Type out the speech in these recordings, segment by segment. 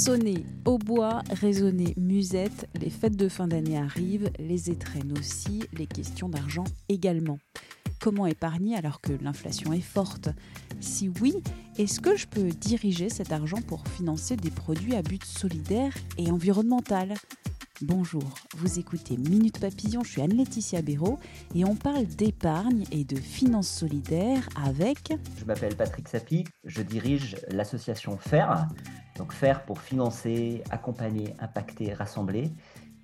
Sonner, hautbois, résonner, musette, les fêtes de fin d'année arrivent, les étrennes aussi, les questions d'argent également. Comment épargner alors que l'inflation est forte? Si oui, est-ce que je peux diriger cet argent pour financer des produits à but solidaire et environnemental? Bonjour, vous écoutez Minute Papillon, je suis Anne-Laetitia Béraud et on parle d'épargne et de finances solidaires avec... Je m'appelle Patrick Sapi, je dirige l'association FAIR, donc FAIR pour financer, accompagner, impacter, rassembler,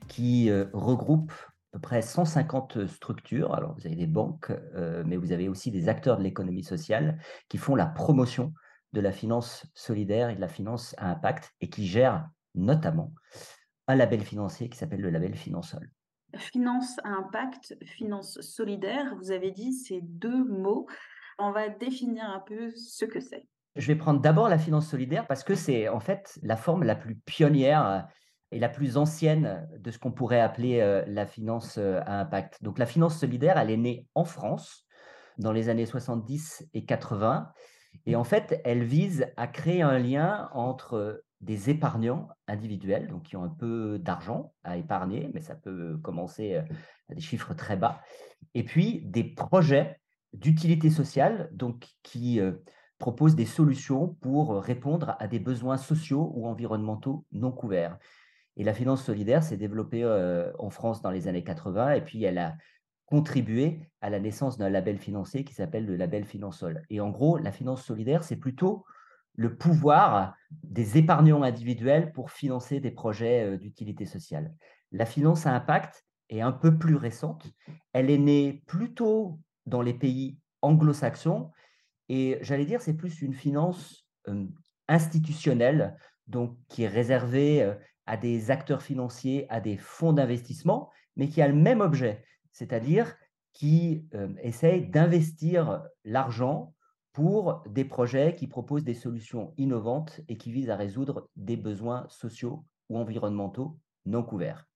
qui euh, regroupe à peu près 150 structures. Alors vous avez des banques, euh, mais vous avez aussi des acteurs de l'économie sociale qui font la promotion de la finance solidaire et de la finance à impact et qui gèrent notamment un label financier qui s'appelle le label Finansol. Finance à impact, finance solidaire, vous avez dit ces deux mots. On va définir un peu ce que c'est. Je vais prendre d'abord la finance solidaire parce que c'est en fait la forme la plus pionnière et la plus ancienne de ce qu'on pourrait appeler euh, la finance euh, à impact. Donc la finance solidaire, elle est née en France dans les années 70 et 80. Et en fait, elle vise à créer un lien entre des épargnants individuels, donc qui ont un peu d'argent à épargner, mais ça peut commencer euh, à des chiffres très bas, et puis des projets d'utilité sociale, donc qui euh, proposent des solutions pour répondre à des besoins sociaux ou environnementaux non couverts. Et la finance solidaire s'est développée euh, en France dans les années 80, et puis elle a contribué à la naissance d'un label financier qui s'appelle le label Finansol. Et en gros, la finance solidaire, c'est plutôt le pouvoir des épargnants individuels pour financer des projets euh, d'utilité sociale. La finance à impact est un peu plus récente. Elle est née plutôt dans les pays anglo-saxons et j'allais dire c'est plus une finance institutionnelle donc qui est réservée à des acteurs financiers, à des fonds d'investissement, mais qui a le même objet, c'est-à-dire qui essaye d'investir l'argent pour des projets qui proposent des solutions innovantes et qui visent à résoudre des besoins sociaux ou environnementaux non couverts.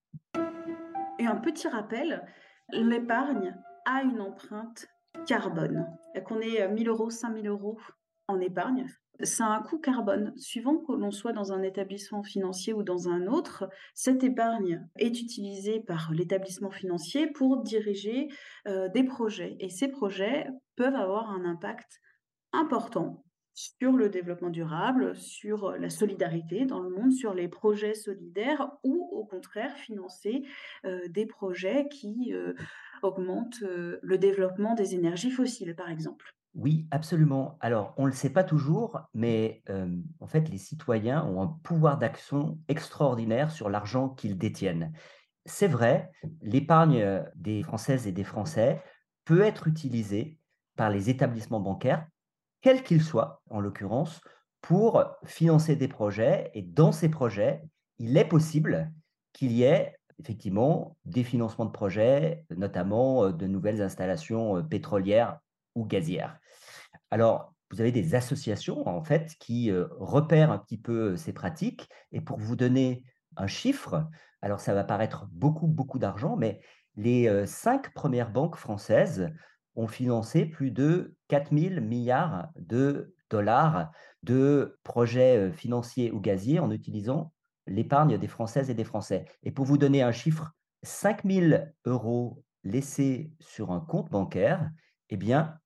Et un petit rappel, l'épargne a une empreinte carbone. Qu'on ait 1000 euros, 5000 euros en épargne, a un coût carbone. Suivant que l'on soit dans un établissement financier ou dans un autre, cette épargne est utilisée par l'établissement financier pour diriger euh, des projets. Et ces projets peuvent avoir un impact important sur le développement durable, sur la solidarité dans le monde, sur les projets solidaires ou au contraire financer des projets qui augmentent le développement des énergies fossiles, par exemple. Oui, absolument. Alors, on ne le sait pas toujours, mais en fait, les citoyens ont un pouvoir d'action extraordinaire sur l'argent qu'ils détiennent. C'est vrai, l'épargne des Françaises et des Français peut être utilisée par les établissements bancaires quel qu'il soit, en l'occurrence, pour financer des projets. Et dans ces projets, il est possible qu'il y ait effectivement des financements de projets, notamment de nouvelles installations pétrolières ou gazières. Alors, vous avez des associations, en fait, qui repèrent un petit peu ces pratiques. Et pour vous donner un chiffre, alors ça va paraître beaucoup, beaucoup d'argent, mais les cinq premières banques françaises ont financé plus de 4 000 milliards de dollars de projets financiers ou gaziers en utilisant l'épargne des Françaises et des Français. Et pour vous donner un chiffre, 5 000 euros laissés sur un compte bancaire, eh bien,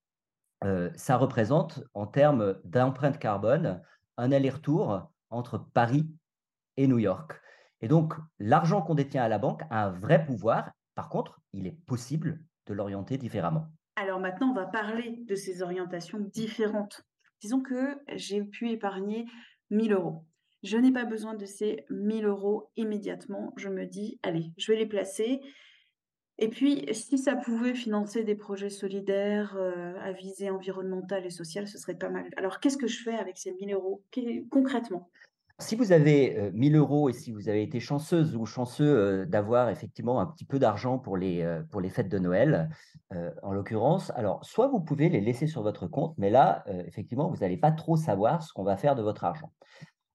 euh, ça représente en termes d'empreinte carbone un aller-retour entre Paris et New York. Et donc, l'argent qu'on détient à la banque a un vrai pouvoir. Par contre, il est possible de l'orienter différemment. Alors maintenant, on va parler de ces orientations différentes. Disons que j'ai pu épargner 1000 euros. Je n'ai pas besoin de ces 1000 euros immédiatement. Je me dis, allez, je vais les placer Et puis, si ça pouvait financer des projets solidaires, heu, à visée environnementale et sociale, ce serait pas mal. Alors qu'est-ce que je fais avec ces 1 000 €? Qu'est concrètement? Si vous avez, heu, 1 000 € et si vous avez été chanceuse ou chanceux, heu, d'avoir effectivement un petit peu d'argent pour les, heu, pour les fêtes de Noël, en l'occurrence, alors soit vous pouvez les laisser sur votre compte, mais là, effectivement, vous n'allez pas trop savoir ce qu'on va faire de votre argent.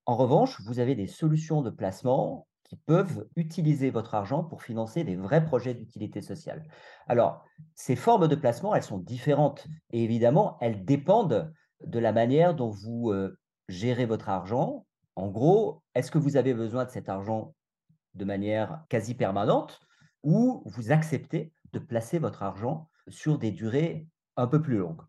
En revanche, vous avez des solutions de placement qui peuvent utiliser votre argent pour financer des vrais projets d'utilité sociale. Alors, ces formes de placement, elles sont différentes et évidemment, elles dépendent de la manière dont vous, heu, gérez votre argent. En gros, est-ce que vous avez besoin de cet argent de manière quasi permanente ou vous acceptez de placer votre argent sur des durées un peu plus longues?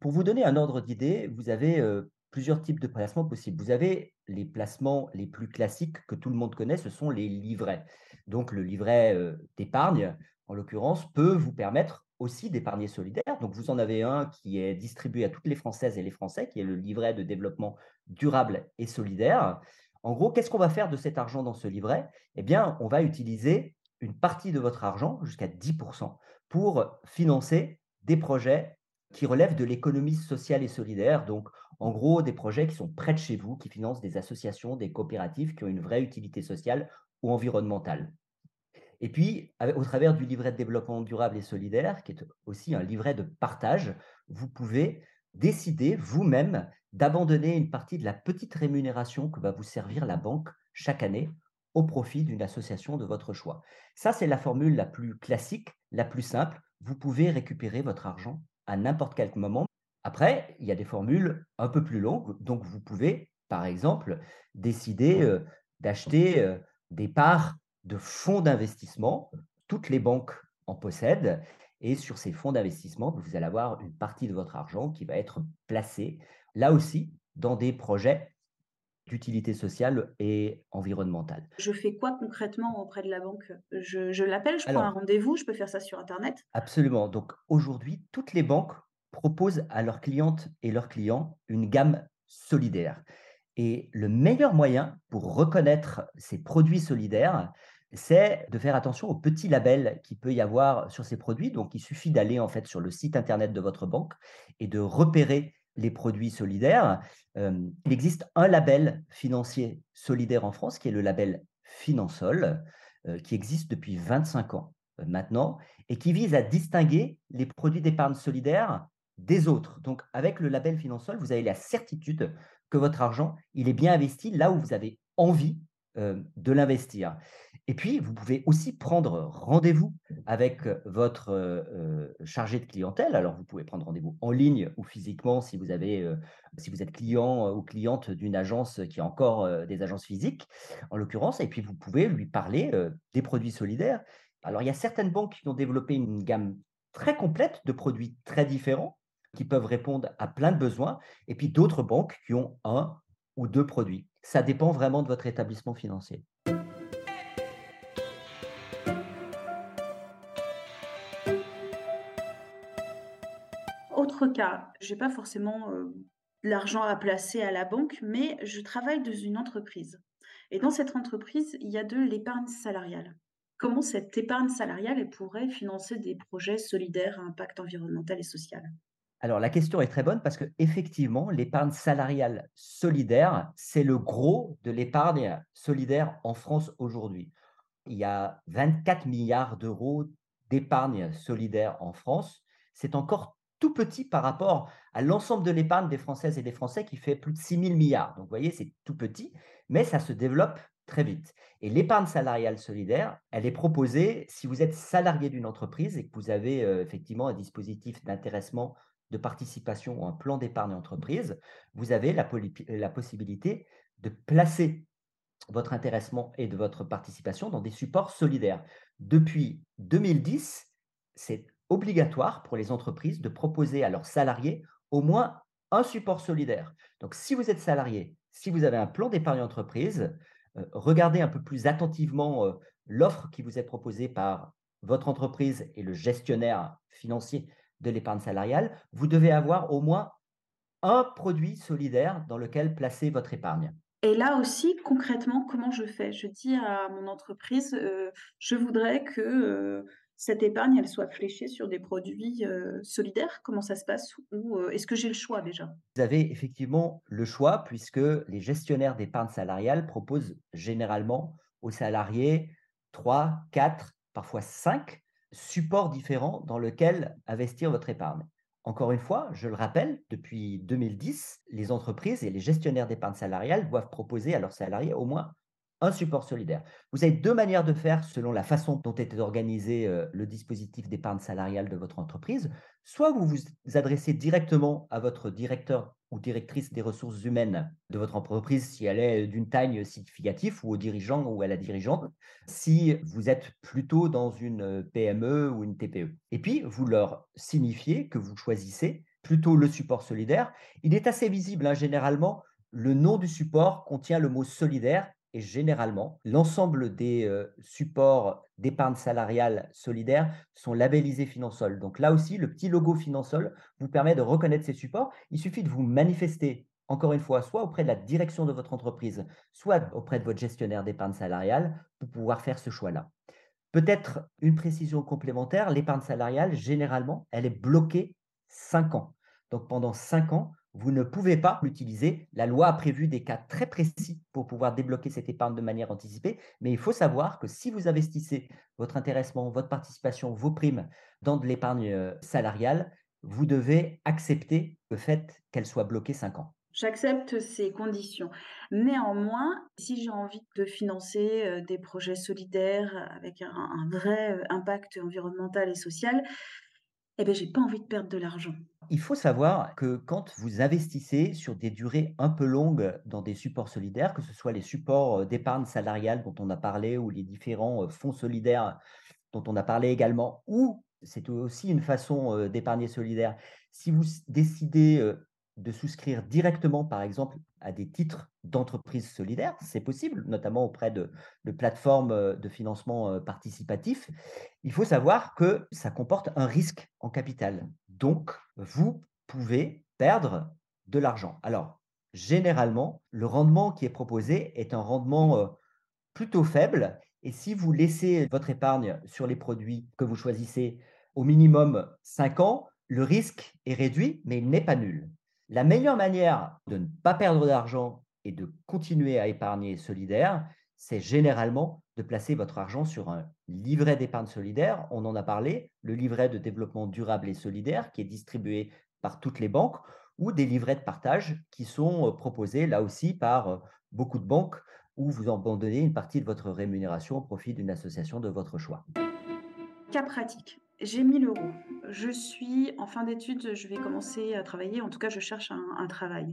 Pour vous donner un ordre d'idée, vous avez, heu, plusieurs types de placements possibles. Vous avez les placements les plus classiques que tout le monde connaît, ce sont les livrets. Donc le livret, heu, d'épargne, en l'occurrence, peut vous permettre aussi d'épargner solidaire. Donc vous en avez un qui est distribué à toutes les Françaises et les Français, qui est le livret de développement durable et solidaire. En gros, qu'est-ce qu'on va faire de cet argent dans ce livret? Eh bien, on va utiliser une partie de votre argent, jusqu'à 10% pour financer des projets qui relèvent de l'économie sociale et solidaire. Donc, en gros, des projets qui sont près de chez vous, qui financent des associations, des coopératives qui ont une vraie utilité sociale ou environnementale. Et puis, au travers du livret de développement durable et solidaire, qui est aussi un livret de partage, vous pouvez décider vous-même d'abandonner une partie de la petite rémunération que va vous servir la banque chaque année au profit d'une association de votre choix. Ça, c'est la formule la plus classique, la plus simple. Vous pouvez récupérer votre argent à n'importe quel moment. Après, il y a des formules un peu plus longues. Donc, vous pouvez, par exemple, décider euh, d'acheter euh, des parts de fonds d'investissement. Toutes les banques en possèdent. Et sur ces fonds d'investissement, vous allez avoir une partie de votre argent qui va être placée, là aussi, dans des projets d'utilité sociale et environnementale. Je fais quoi concrètement auprès de la banque? Je, je l'appelle, je prends un rendez-vous, je peux faire ça sur Internet? absolument. Donc aujourd'hui, toutes les banques proposent à leurs clientes et leurs clients une gamme solidaire. Et le meilleur moyen pour reconnaître ces produits solidaires, c'est de faire attention aux petits labels qu'il peut y avoir sur ces produits. Donc, il suffit d'aller en fait sur le site internet de votre banque et de repérer les produits solidaires. Euh, il existe un label financier solidaire en France qui est le label Finansol, euh, qui existe depuis 25 ans euh, maintenant et qui vise à distinguer les produits d'épargne solidaire des autres. Donc, avec le label Finansol, vous avez la certitude que votre argent, il est bien investi là où vous avez envie de l'investir. Et puis, vous pouvez aussi prendre rendez-vous avec votre chargé de clientèle. Alors, vous pouvez prendre rendez-vous en ligne ou physiquement si vous, êtes client ou cliente d'une agence qui a encore des agences physiques, en l'occurrence. Et puis, vous pouvez lui parler des produits solidaires. Alors, il y a certaines banques qui ont développé une gamme très complète de produits très différents qui peuvent répondre à plein de besoins. Et puis, d'autres banques qui ont un ou deux produits. Ça dépend vraiment de votre établissement financier. Autre cas, j'ai pas forcément, de l'argent à placer à la banque, mais je travaille dans une entreprise et dans cette entreprise, il y a de l'épargne salariale. Comment cette épargne salariale, pourrait financer des projets solidaires à impact environnemental et social? Alors, la question est très bonne parce que effectivement, l'épargne salariale solidaire, c'est le gros de l'épargne solidaire en France aujourd'hui. Il y a 24 milliards d'euros d'épargne solidaire en France. C'est encore tout petit par rapport à l'ensemble de l'épargne des Françaises et des Français qui fait plus de 6 000 milliards. Donc, vous voyez, c'est tout petit, mais ça se développe très vite. Et l'épargne salariale solidaire, elle est proposée si vous êtes salarié d'une entreprise et que vous avez euh, effectivement un dispositif d'intéressement de participation ou un plan d'épargne entreprise, vous avez la, la possibilité de placer votre intéressement et de votre participation dans des supports solidaires. Depuis 2010, c'est obligatoire pour les entreprises de proposer à leurs salariés au moins un support solidaire. Donc, si vous êtes salarié, si vous avez un plan d'épargne entreprise, euh, regardez un peu plus attentivement euh, l'offre qui vous est proposée par votre entreprise et le gestionnaire financier de l'épargne salariale, vous devez avoir au moins un produit solidaire dans lequel placer votre épargne. Et là aussi, concrètement, comment je fais? Je dis à mon entreprise, heu: «Je voudrais que, cette épargne, elle soit fléchée sur des produits euh, solidaires? Comment ça se passe? Ou euh, est-ce que j'ai le choix déjà? Vous avez effectivement le choix puisque les gestionnaires d'épargne salariale proposent généralement aux salariés 3, 4, parfois 5 supports différents dans lesquels investir votre épargne. Encore une fois, je le rappelle, depuis 2010, les entreprises et les gestionnaires d'épargne salariale doivent proposer à leurs salariés au moins un support solidaire. Vous avez deux manières de faire selon la façon dont est organisé euh, le dispositif d'épargne salariale de votre entreprise. Soit vous vous adressez directement à votre directeur ou directrice des ressources humaines de votre entreprise si elle est d'une taille significative ou au dirigeant ou à la dirigeante si vous êtes plutôt dans une PME ou une TPE. Et puis, vous leur signifiez que vous choisissez plutôt le support solidaire. Il est assez visible, hein, généralement, le nom du support contient le mot solidaire et généralement, l'ensemble des euh, supports d'épargne salariale solidaire sont labellisés Finansol. Donc là aussi, le petit logo Finansol vous permet de reconnaître ces supports. Il suffit de vous manifester, encore une fois, soit auprès de la direction de votre entreprise, soit auprès de votre gestionnaire d'épargne salariale pour pouvoir faire ce choix-là. Peut-être une précision complémentaire, l'épargne salariale, généralement, elle est bloquée 5 ans. Donc pendant 5 ans, vous ne pouvez pas l'utiliser. La loi a prévu des cas très précis pour pouvoir débloquer cette épargne de manière anticipée, mais il faut savoir que si vous investissez votre intéressement, votre participation, vos primes dans de l'épargne euh, salariale, vous devez accepter le fait qu'elle soit bloquée 5 ans. J'accepte ces conditions. Néanmoins, si j'ai envie de financer euh, des projets solidaires avec un, vrai euh, impact environnemental et social, eh bien, j'ai pas envie de perdre de l'argent. Il faut savoir que quand vous investissez sur des durées un peu longues dans des supports solidaires, que ce soit les supports d'épargne salariale dont on a parlé ou les différents fonds solidaires dont on a parlé également, ou c'est aussi une façon d'épargner solidaire, si vous décidez de souscrire directement, par exemple, à des titres d'entreprise solidaire, c'est possible, notamment auprès de, plateformes euh, de financement euh, participatif. Il faut savoir que ça comporte un risque en capital. Donc, vous pouvez perdre de l'argent. Alors, généralement, le rendement qui est proposé est un rendement euh, plutôt faible. Et si vous laissez votre épargne sur les produits que vous choisissez au minimum 5 ans, le risque est réduit, mais il n'est pas nul. La meilleure manière de ne pas perdre d'argent et de continuer à épargner solidaire, c'est généralement de placer votre argent sur un livret d'épargne solidaire. On en a parlé, le livret de développement durable et solidaire qui est distribué par toutes les banques ou des livrets de partage qui sont euh, proposés là aussi par euh, beaucoup de banques où vous abandonnez une partie de votre rémunération au profit d'une association de votre choix. Cas pratique. J'ai 1000 euros. Je suis en fin d'études, je vais commencer à travailler. En tout cas, je cherche un, travail.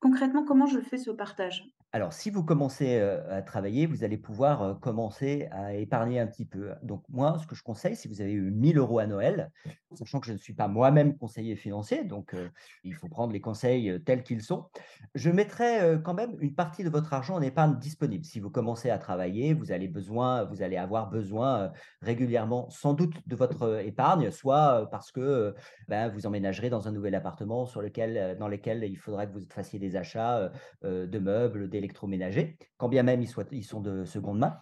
Concrètement, comment je fais ce partage? Alors, si vous commencez à travailler, vous allez pouvoir commencer à épargner un petit peu. Donc, moi, ce que je conseille, si vous avez eu 1000 euros à Noël, sachant que je ne suis pas moi-même conseiller financier, donc il faut prendre les conseils tels qu'ils sont, je mettrai quand même une partie de votre argent en épargne disponible. Si vous commencez à travailler, vous allez, besoin, vous allez avoir besoin régulièrement, sans doute, de votre épargne, soit parce que ben, vous emménagerez dans un nouvel appartement sur lequel, dans lequel il faudra que vous fassiez des achats de meubles, des électroménagers, quand bien même ils, soient, ils sont de seconde main.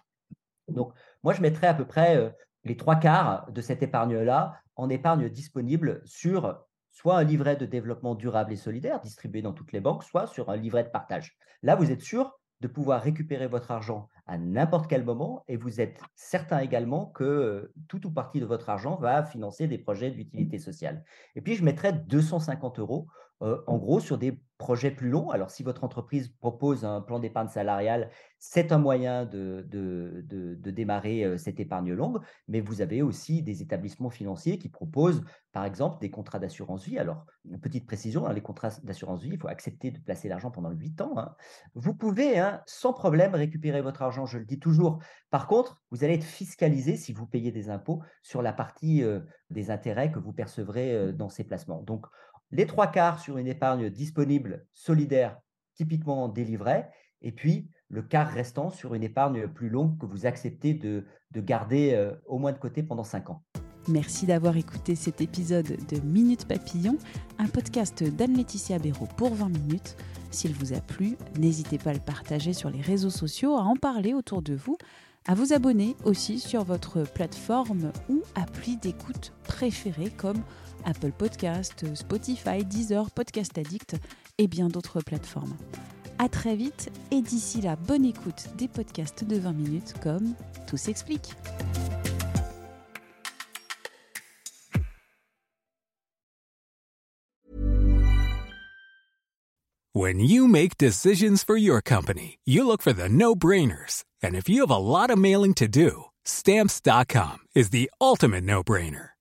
Donc, moi, je mettrais à peu près euh, les trois quarts de cette épargne-là en épargne disponible sur soit un livret de développement durable et solidaire distribué dans toutes les banques, soit sur un livret de partage. Là, vous êtes sûr de pouvoir récupérer votre argent à n'importe quel moment et vous êtes certain également que euh, tout ou partie de votre argent va financer des projets d'utilité sociale. Et puis, je mettrais 250 euros euh, en gros sur des projets plus longs. Alors, si votre entreprise propose un plan d'épargne salariale, c'est un moyen de, de, démarrer euh, cette épargne longue, mais vous avez aussi des établissements financiers qui proposent, par exemple, des contrats d'assurance vie. Alors, une petite précision, hein, les contrats d'assurance vie, il faut accepter de placer l'argent pendant 8 ans. Hein. Vous pouvez, hein, sans problème, récupérer votre argent, je le dis toujours. Par contre, vous allez être fiscalisé si vous payez des impôts sur la partie euh, des intérêts que vous percevrez dans ces placements. Donc, les trois quarts sur une épargne disponible, solidaire, typiquement délivrée, et puis le quart restant sur une épargne plus longue que vous acceptez de, garder euh, au moins de côté pendant cinq ans. Merci d'avoir écouté cet épisode de Minute Papillon, un podcast d'Anne-Laetitia Béraud pour 20 minutes. S'il vous a plu, n'hésitez pas à le partager sur les réseaux sociaux, à en parler autour de vous à vous abonner aussi sur votre plateforme ou appli d'écoute préférée comme Apple Podcast, Spotify, Deezer, Podcast Addict et bien d'autres plateformes. À très vite et d'ici là, bonne écoute des podcasts de 20 minutes comme Tout s'explique. When you make decisions for your company, you look for the no-brainers. And if you have a lot of mailing to do, stamps.com is the ultimate no-brainer.